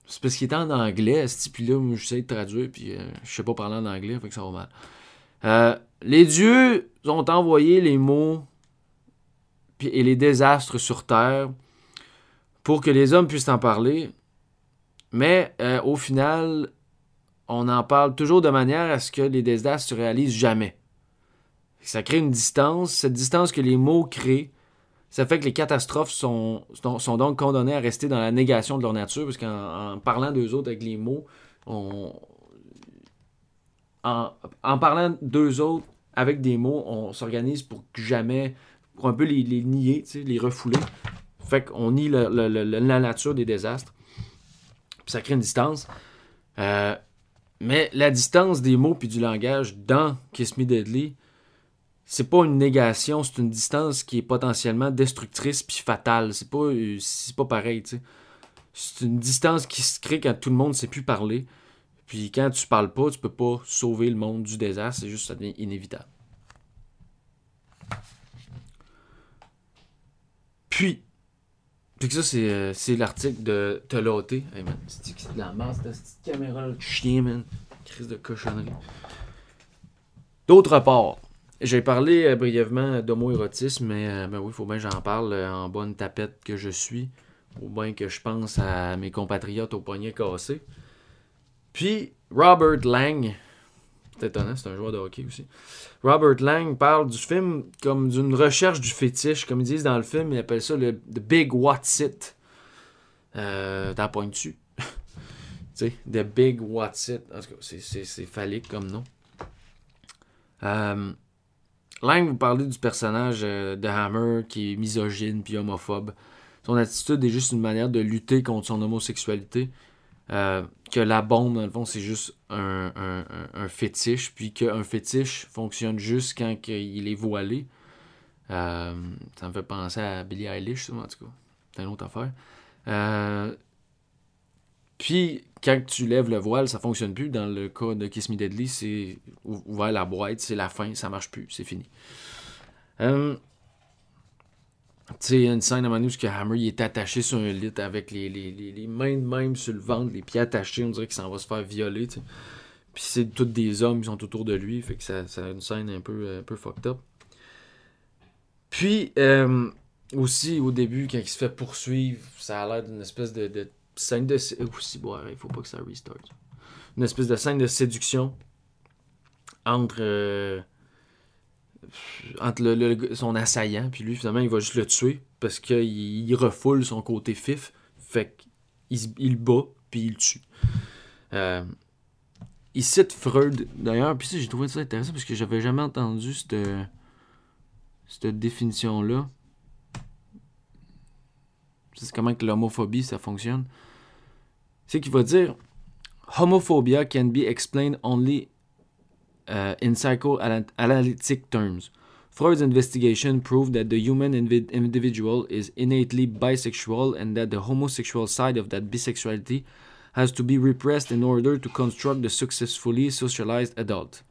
C'est parce qu'il est en anglais, ce puis là, moi, j'essaie de traduire, puis euh, je sais pas parler en anglais, fait que ça va mal. Euh, les dieux ont envoyé les mots et les désastres sur Terre pour que les hommes puissent en parler, Mais euh, au final, on en parle toujours de manière à ce que les désastres se réalisent jamais. Ça crée une distance. Cette distance que les mots créent, ça fait que les catastrophes sont, sont, donc condamnées à rester dans la négation de leur nature, parce qu'en en parlant d'eux autres avec les mots, on, en, en parlant d'eux autres avec des mots, on s'organise pour que jamais, pour un peu les, nier, les refouler. Fait qu'on nie la nature des désastres. Puis ça crée une distance. Euh, mais la distance des mots puis du langage dans Kiss Me Deadly, c'est pas une négation, c'est une distance qui est potentiellement destructrice puis fatale. C'est pas, euh, pas pareil, tu sais. C'est une distance qui se crée quand tout le monde ne sait plus parler. Puis quand tu parles pas, tu peux pas sauver le monde du désastre, c'est juste ça devient inévitable. Puis, puis que ça, c'est, euh, l'article de Teloté. Hey man, c'est de la masse, cette caméra de chien, man. Crise de cochonnerie. D'autre part, j'ai parlé euh, brièvement d'homoérotisme, mais euh, ben oui, faut bien que j'en parle euh, en bonne tapette que je suis. Ou bien que je pense à mes compatriotes au poignet cassé. Puis, Robert Lang, c'est c'est un joueur de hockey aussi. Robert Lang parle du film comme d'une recherche du fétiche. Comme ils disent dans le film, ils appellent ça le The Big What's It. Euh, T'en poignes dessus. [LAUGHS] tu sais, The Big What's It. En tout cas, c'est- c'est c'est phallique comme nom. Euh, Lang vous parlez du personnage euh, de Hammer qui est misogyne puis homophobe. Son attitude est juste une manière de lutter contre son homosexualité. Euh, que la bombe, dans le fond, c'est juste un, fétiche, puis qu'un fétiche fonctionne juste quand il est voilé. Euh, ça me fait penser à Billie Eilish, en tout cas. C'est une autre affaire. Euh, puis, quand tu lèves le voile, ça fonctionne plus. Dans le cas de Kiss Me Deadly, c'est ou- ouvert la boîte, c'est la fin, ça marche plus, c'est fini. Sais, une scène à un moment où Hammer il est attaché sur un lit avec les, les, les, mains de même sur le ventre, les pieds attachés, on dirait qu'il s'en va se faire violer. Puis c'est tous des hommes qui sont autour de lui, fait que ça, ça a une scène un peu, un peu fucked up. Puis, euh, aussi, au début, quand il se fait poursuivre, ça a l'air d'une espèce de, de scène de... Aussi, il faut pas que ça restart. Une espèce de scène de séduction entre... euh, entre le, son assaillant, puis lui, finalement, il va juste le tuer parce qu'il il refoule son côté fif. Fait qu'il il bat, puis il tue. Euh, il cite Freud, d'ailleurs, puis ça, j'ai trouvé ça intéressant parce que j'avais jamais entendu cette, cette définition-là. C'est comment que l'homophobie, ça fonctionne. C'est qu'il va dire Homophobia can be explained only uh, in psychoanalytic terms. Freud's investigation proved that the human individual is innately bisexual and that the homosexual side of that bisexuality has to be repressed in order to construct the successfully socialized adult.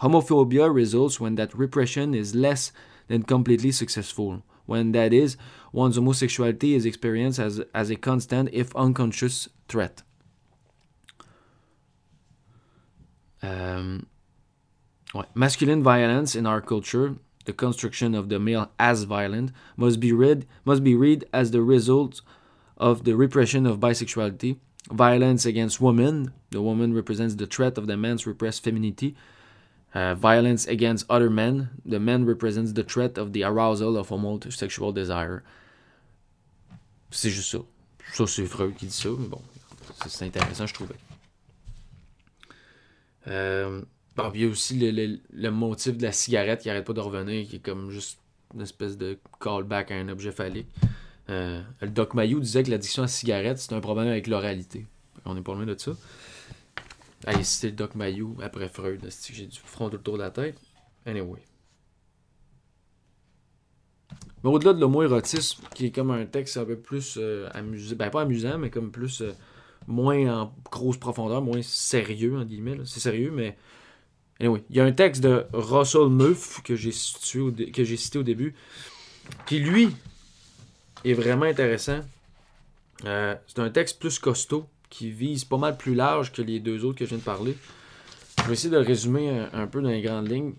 Homophobia results when that repression is less than completely successful, when that is, one's homosexuality is experienced as, as a constant, if unconscious, threat. Um, Masculine violence in our culture, the construction of the male as violent, must be read must be read as the result of the repression of bisexuality. Violence against women, the woman represents the threat of the man's repressed femininity. Uh, violence against other men, the man represents the threat of the arousal of homosexual desire. C'est juste ça. Ça, c'est Freud qui dit ça, mais bon, c'est- c'est intéressant, je trouvais. Euh, Bon, il y a aussi le, le- le motif de la cigarette qui arrête pas de revenir, qui est comme juste une espèce de callback à un objet phallique. Euh, le Doc Mayou disait que l'addiction à la cigarette, c'est un problème avec l'oralité. On n'est pas loin de ça. Allez, c'était le Doc Mayou après Freud. J'ai du front tout le tour de la tête. Anyway. Mais au-delà de l'homo-érotisme, qui est comme un texte un peu plus euh, amusant, ben pas amusant, mais comme plus euh, moins en grosse profondeur, moins sérieux, en guillemets. C'est sérieux, mais Anyway, il y a un texte de Russell Muff que j'ai cité au début, qui lui est vraiment intéressant. Euh, c'est un texte plus costaud qui vise pas mal plus large que les deux autres que je viens de parler. Je vais essayer de le résumer un, un peu dans les grandes lignes.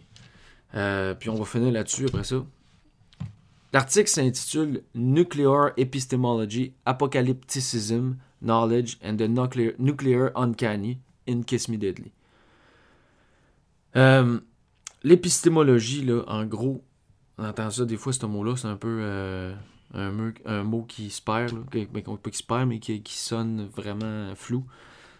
Euh, puis on va finir là-dessus après ça. L'article s'intitule Nuclear Epistemology, Apocalypticism, Knowledge and the Nuclear, nuclear Uncanny in Kiss Me Deadly. Euh, L'épistémologie, là, en gros, on entend ça des fois, ce mot-là, c'est un peu euh, un, mot, qui se perd, là, pas mais qui, qui sonne vraiment flou.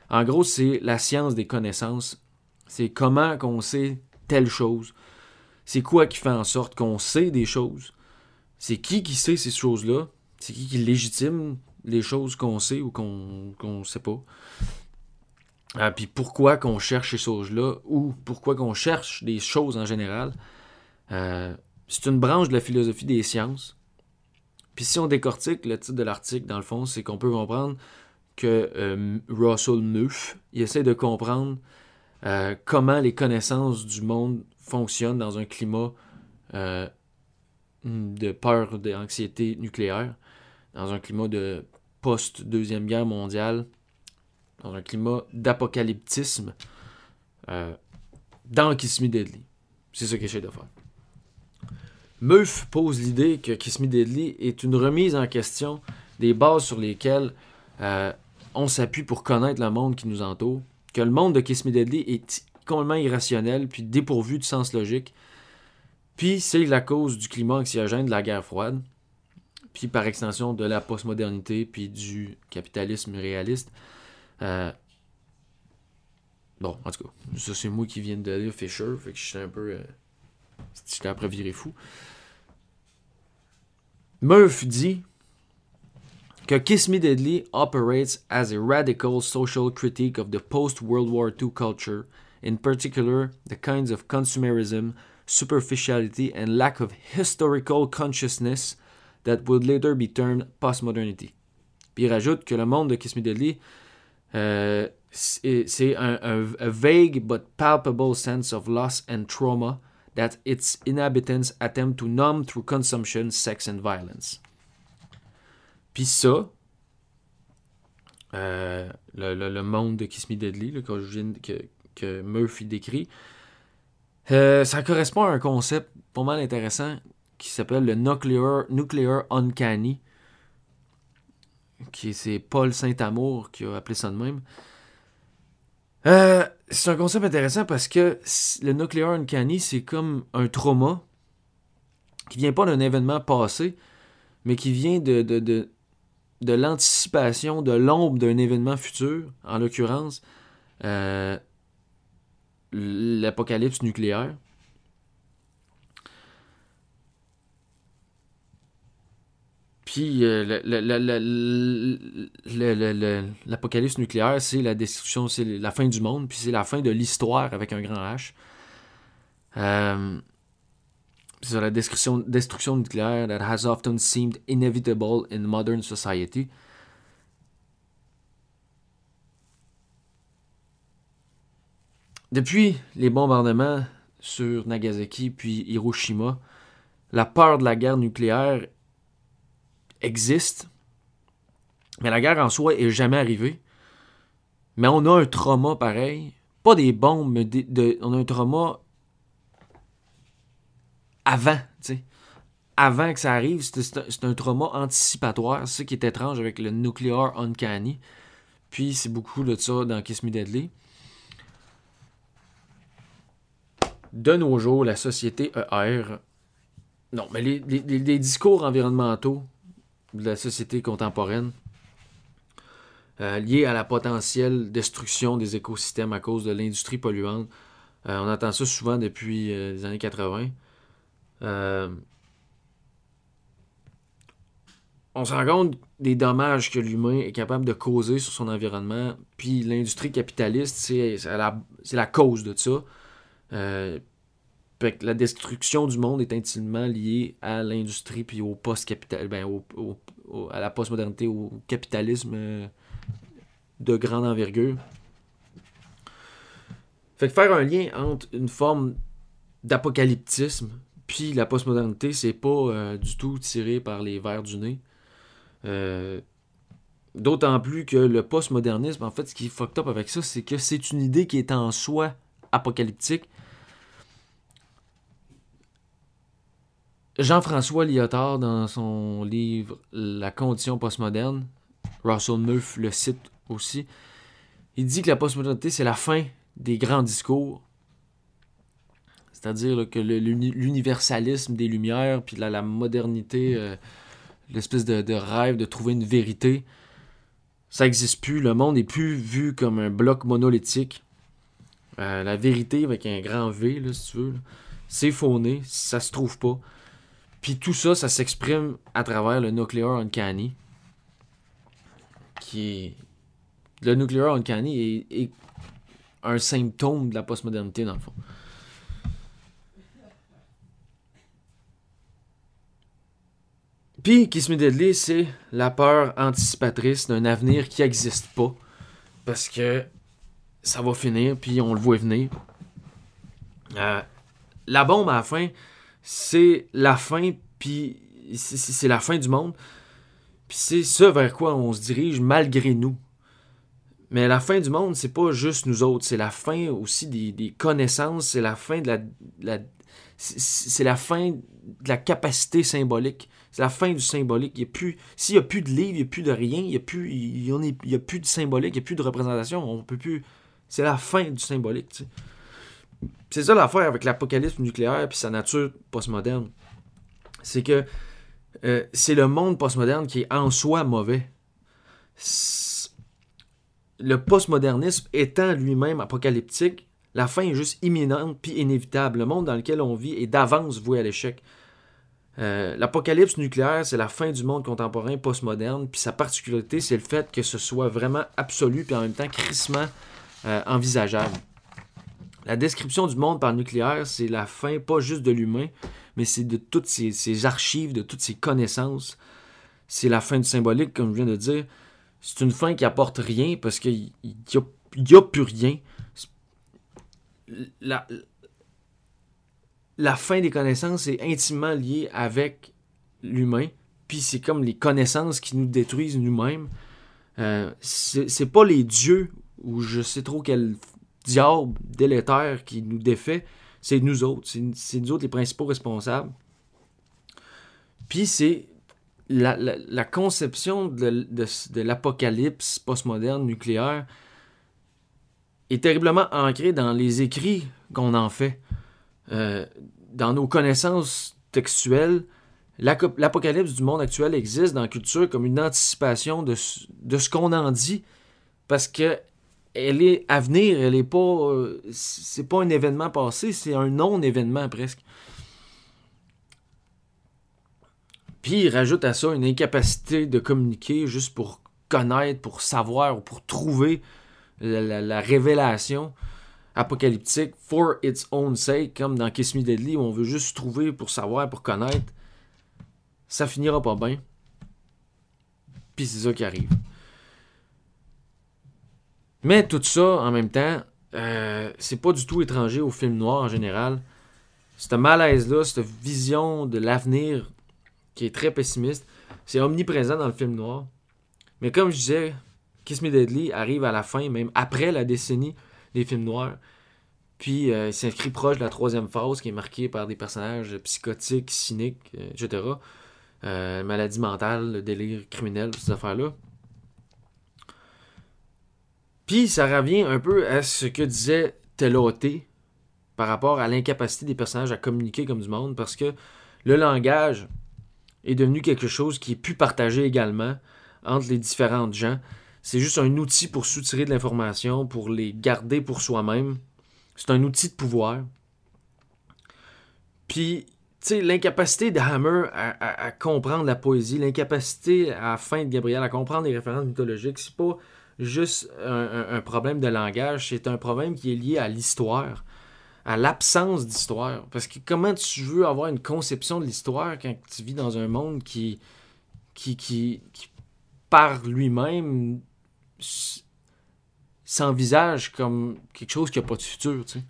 En gros, c'est la science des connaissances. C'est comment qu'on sait telle chose. C'est quoi qui fait en sorte qu'on sait des choses. C'est qui qui sait ces choses-là. C'est qui qui légitime les choses qu'on sait ou qu'on ne sait pas. Ah, puis pourquoi qu'on cherche ces choses-là ou pourquoi qu'on cherche des choses en général. Euh, c'est une branche de la philosophie des sciences. Puis si on décortique le titre de l'article, dans le fond, c'est qu'on peut comprendre que euh, Russell Neuf, il essaie de comprendre euh, comment les connaissances du monde fonctionnent dans un climat euh, de peur, d'anxiété nucléaire, dans un climat de post-deuxième guerre mondiale, dans un climat d'apocalyptisme, dans Kiss Me Deadly. C'est ce qu'il essaie de faire. Meuf pose l'idée que Kiss Me Deadly est une remise en question des bases sur lesquelles on s'appuie pour connaître le monde qui nous entoure, que le monde de Kiss Me Deadly est complètement irrationnel, puis dépourvu de sens logique. Puis c'est la cause du climat anxiogène de la guerre froide, puis par extension de la postmodernité, puis du capitalisme réaliste. Euh, bon, en tout cas, ça c'est moi qui viens de lire Fisher, fait que je suis un peu. Euh... J'étais après virer fou. Murph dit que Kiss Me Deadly operates as a radical social critique of the post-World War II culture, in particular the kinds of consumerism, superficiality, and lack of historical consciousness that would later be termed postmodernity. Puis il rajoute que le monde de Kiss Me Deadly, euh, c'est un, a vague but palpable sense of loss and trauma that its inhabitants attempt to numb through consumption, sex, and violence. Puis ça, euh, le, monde de Kiss Me Deadly, que, que, Murphy décrit, euh, ça correspond à un concept pas mal intéressant qui s'appelle le nuclear, nuclear Uncanny. Qui c'est Paul Saint-Amour qui a appelé ça de même. Euh, c'est un concept intéressant parce que le nuclear uncanny, c'est comme un trauma qui vient pas d'un événement passé, mais qui vient de, de l'anticipation de l'ombre d'un événement futur, en l'occurrence euh, l'apocalypse nucléaire. L'apocalypse nucléaire, c'est la destruction, c'est la fin du monde, puis c'est la fin de l'histoire avec un grand H. Euh, c'est la destruction, destruction nucléaire that has often seemed inevitable in modern society. Depuis les bombardements sur Nagasaki puis Hiroshima, la peur de la guerre nucléaire existe, mais la guerre en soi est jamais arrivée. Mais on a un trauma pareil, pas des bombes, mais on a un trauma avant, tu. Avant que ça arrive, c'est un, trauma anticipatoire. C'est ce qui est étrange avec le Nuclear Uncanny. Puis c'est beaucoup de ça dans Kiss Me Deadly. De nos jours, la société ER. Non, mais les, discours environnementaux de la société contemporaine euh, liés à la potentielle destruction des écosystèmes à cause de l'industrie polluante. Euh, on entend ça souvent depuis euh, les années 80. Euh, on se rend compte des dommages que l'humain est capable de causer sur son environnement. Puis l'industrie capitaliste, c'est la, la, cause de ça. La destruction du monde est intimement liée à l'industrie puis au post-capital, ben, à la post-modernité, au capitalisme euh, de grande envergure. Fait que faire un lien entre une forme d'apocalyptisme puis la postmodernité, c'est pas euh, du tout tiré par les verres du nez. Euh, d'autant plus que le postmodernisme, en fait, ce qui est fucked up avec ça, c'est que c'est une idée qui est en soi apocalyptique. Jean-François Lyotard, dans son livre La condition postmoderne, Russell Neuf le cite aussi, il dit que la postmodernité, c'est la fin des grands discours. C'est-à-dire que l'universalisme des Lumières, puis la, modernité, euh, l'espèce de, rêve de trouver une vérité, ça n'existe plus. Le monde n'est plus vu comme un bloc monolithique. Euh, la vérité, avec un grand V, là, si tu veux, c'est fauné, ça se trouve pas. Puis tout ça, ça s'exprime à travers le Nuclear Uncanny. Qui. Le Nuclear Uncanny est, est un symptôme de la postmodernité, dans le fond. Puis, Kiss Me Deadly, c'est la peur anticipatrice d'un avenir qui n'existe pas. Parce que ça va finir, puis on le voit venir. Euh, la bombe à la fin, c'est la fin, puis c'est- la fin du monde. C'est ce vers quoi on se dirige malgré nous. Mais la fin du monde, c'est pas juste nous autres, c'est la fin aussi des, des connaissances, c'est la fin de la. c'est- la fin de la capacité symbolique. C'est la fin du symbolique. Plus, s'il n'y a plus de livre, il n'y a plus de rien, il n'y a, plus- il y a plus de symbolique, il n'y a plus de représentation. On peut plus. C'est la fin du symbolique. C'est ça l'affaire avec l'apocalypse nucléaire puis sa nature postmoderne. C'est que euh, c'est le monde postmoderne qui est en soi mauvais. Le postmodernisme étant lui-même apocalyptique, la fin est juste imminente puis inévitable. Le monde dans lequel on vit est d'avance voué à l'échec. Euh, L'apocalypse nucléaire, c'est la fin du monde contemporain postmoderne, puis sa particularité, c'est le fait que ce soit vraiment absolu, puis en même temps crissement euh, envisageable. La description du monde par le nucléaire, c'est la fin pas juste de l'humain, mais c'est de toutes ses, ses archives, de toutes ses connaissances. C'est la fin du symbolique, comme je viens de dire. C'est une fin qui apporte rien parce qu'il n'y a, a plus rien. La, fin des connaissances est intimement liée avec l'humain, puis c'est comme les connaissances qui nous détruisent nous-mêmes. Euh, c'est pas les dieux ou je sais trop quel diable délétère qui nous défait, c'est nous autres. C'est nous autres les principaux responsables. Puis c'est la, conception de, l'apocalypse postmoderne nucléaire est terriblement ancrée dans les écrits qu'on en fait. Euh, dans nos connaissances textuelles, l'apocalypse du monde actuel existe dans la culture comme une anticipation de, de ce qu'on en dit. Parce que elle est à venir, elle est pas. c'est pas un événement passé, c'est un non-événement presque. Puis il rajoute à ça une incapacité de communiquer juste pour connaître, pour savoir, ou pour trouver la, la- la révélation apocalyptique for its own sake, comme dans Kiss Me Deadly, où on veut juste trouver pour savoir, pour connaître. Ça finira pas bien. Puis c'est ça qui arrive. Mais tout ça, en même temps, euh, c'est pas du tout étranger au film noir en général. Ce malaise-là, cette vision de l'avenir qui est très pessimiste, c'est omniprésent dans le film noir. Mais comme je disais, Kiss Me Deadly arrive à la fin, même après la décennie des films noirs. Puis euh, il s'inscrit proche de la troisième phase qui est marquée par des personnages psychotiques, cyniques, euh, etc. Euh, maladie mentale, le délire criminel, ces affaires-là. Puis ça revient un peu à ce que disait Teloté par rapport à l'incapacité des personnages à communiquer comme du monde, parce que le langage est devenu quelque chose qui est plus partagé également entre les différentes gens. C'est juste un outil pour soutirer de l'information, pour les garder pour soi-même. C'est un outil de pouvoir. Puis, tu sais, l'incapacité de Hammer à, comprendre la poésie, l'incapacité à la fin de Gabriel à comprendre les références mythologiques, c'est pas juste un, problème de langage, c'est un problème qui est lié à l'histoire, à l'absence d'histoire. Parce que comment tu veux avoir une conception de l'histoire quand tu vis dans un monde qui, qui, qui, qui par lui-même, s'envisage comme quelque chose qui n'a pas de futur, tu sais.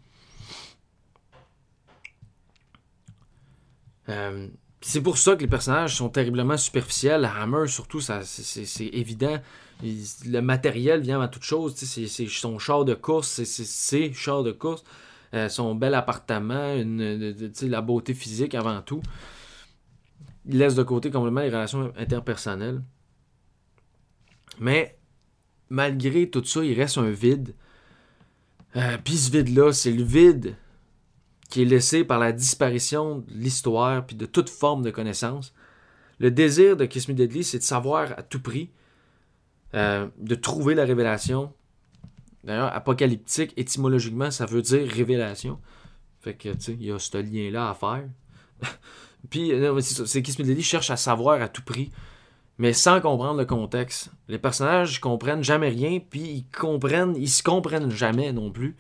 Euh, c'est pour ça que les personnages sont terriblement superficiels. Hammer, surtout, c'est évident. Le matériel vient avant toute chose. C'est son char de course, c'est ses chars de course, euh, son bel appartement, la beauté physique avant tout. il laisse de côté complètement les relations interpersonnelles. Mais malgré tout ça, il reste un vide. Euh, puis ce vide-là, c'est le vide qui est laissé par la disparition de l'histoire puis de toute forme de connaissance. Le désir de Kiss Me c'est de savoir à tout prix, euh, de trouver la révélation. D'ailleurs, apocalyptique, étymologiquement, ça veut dire révélation. Fait que, tu sais, il y a ce lien-là à faire. [LAUGHS] Puis, c'est Deadly cherche à savoir à tout prix, mais sans comprendre le contexte. Les personnages comprennent jamais rien, puis ils comprennent, ils se comprennent jamais non plus.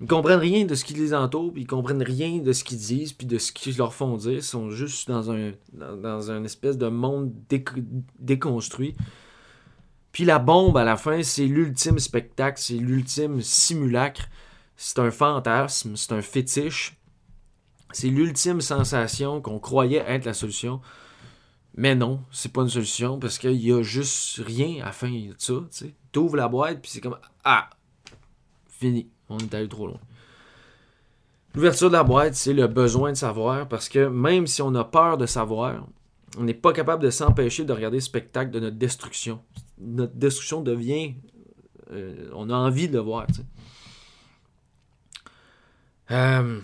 Ils comprennent rien de ce qui les entoure, puis ils comprennent rien de ce qu'ils disent, puis de ce qu'ils leur font dire. Ils sont juste dans un, dans, un espèce de monde déconstruit. Puis la bombe à la fin, c'est l'ultime spectacle, c'est l'ultime simulacre. C'est un fantasme, c'est un fétiche. C'est l'ultime sensation qu'on croyait être la solution. Mais non, c'est pas une solution parce qu'il y a juste rien à la fin de ça. Tu ouvres la boîte, puis c'est comme Ah, fini. On est allé trop loin. L'ouverture de la boîte, c'est le besoin de savoir parce que même si on a peur de savoir, on n'est pas capable de s'empêcher de regarder le spectacle de notre destruction. Notre destruction devient. Euh, on a envie de le voir. Euh,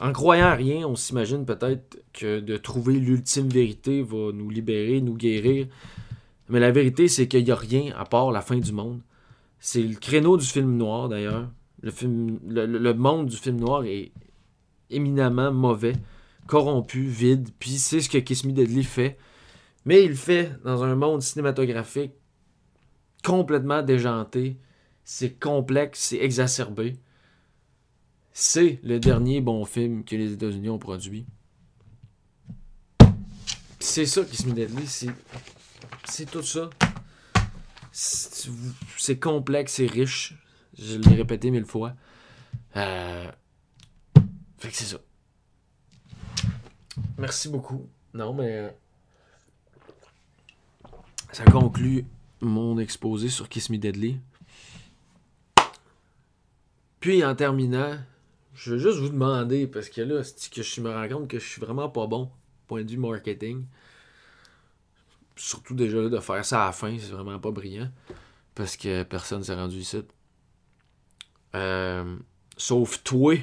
en croyant à rien, on s'imagine peut-être que de trouver l'ultime vérité va nous libérer, nous guérir. Mais la vérité, c'est qu'il n'y a rien à part la fin du monde. C'est le créneau du film noir, d'ailleurs. Le, film, le, monde du film noir est éminemment mauvais, corrompu, vide. Puis c'est ce que Kiss Me Deadly fait. Mais il fait dans un monde cinématographique complètement déjanté. C'est complexe, c'est exacerbé. C'est le dernier bon film que les États-Unis ont produit. C'est ça Kiss Me Deadly, c'est tout ça. C'est complexe, c'est riche, je l'ai répété mille fois. Euh... Fait que c'est ça. Merci beaucoup. Non, mais. Euh, ça conclut mon exposé sur Kiss Me Deadly. Puis en terminant, je veux juste vous demander, parce que là, c'est que je me rends compte que je suis vraiment pas bon, point de vue marketing. Surtout déjà de faire ça à la fin, c'est vraiment pas brillant. Parce que personne s'est rendu ici. Euh, sauf toi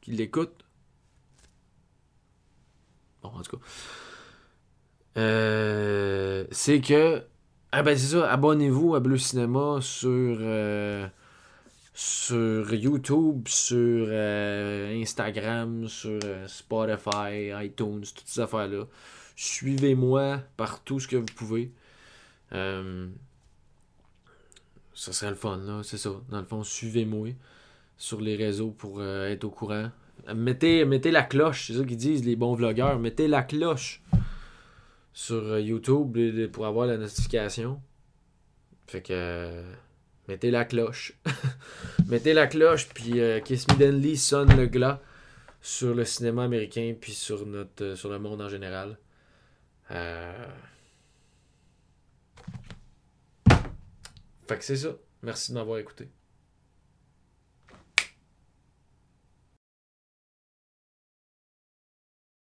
qui l'écoute. Bon, en tout cas. Euh, c'est que. Ah ben c'est ça, abonnez-vous à Bleu Cinéma sur, euh, YouTube, sur Instagram, sur Spotify, iTunes, toutes ces affaires-là. Suivez-moi partout ce que vous pouvez. Ça serait le fun, là, c'est ça. Dans le fond, suivez-moi sur les réseaux pour euh, être au courant. Mettez, mettez la cloche, c'est ça qu'ils disent, les bons vlogueurs. Mettez la cloche sur euh, YouTube pour avoir la notification. Fait que. Euh, mettez la cloche. [LAUGHS] mettez la cloche, puis Kiss Me sonne le glas sur le cinéma américain, puis sur, notre, sur le monde en général. Euh. Fait que c'est ça. Merci de m'avoir écouté.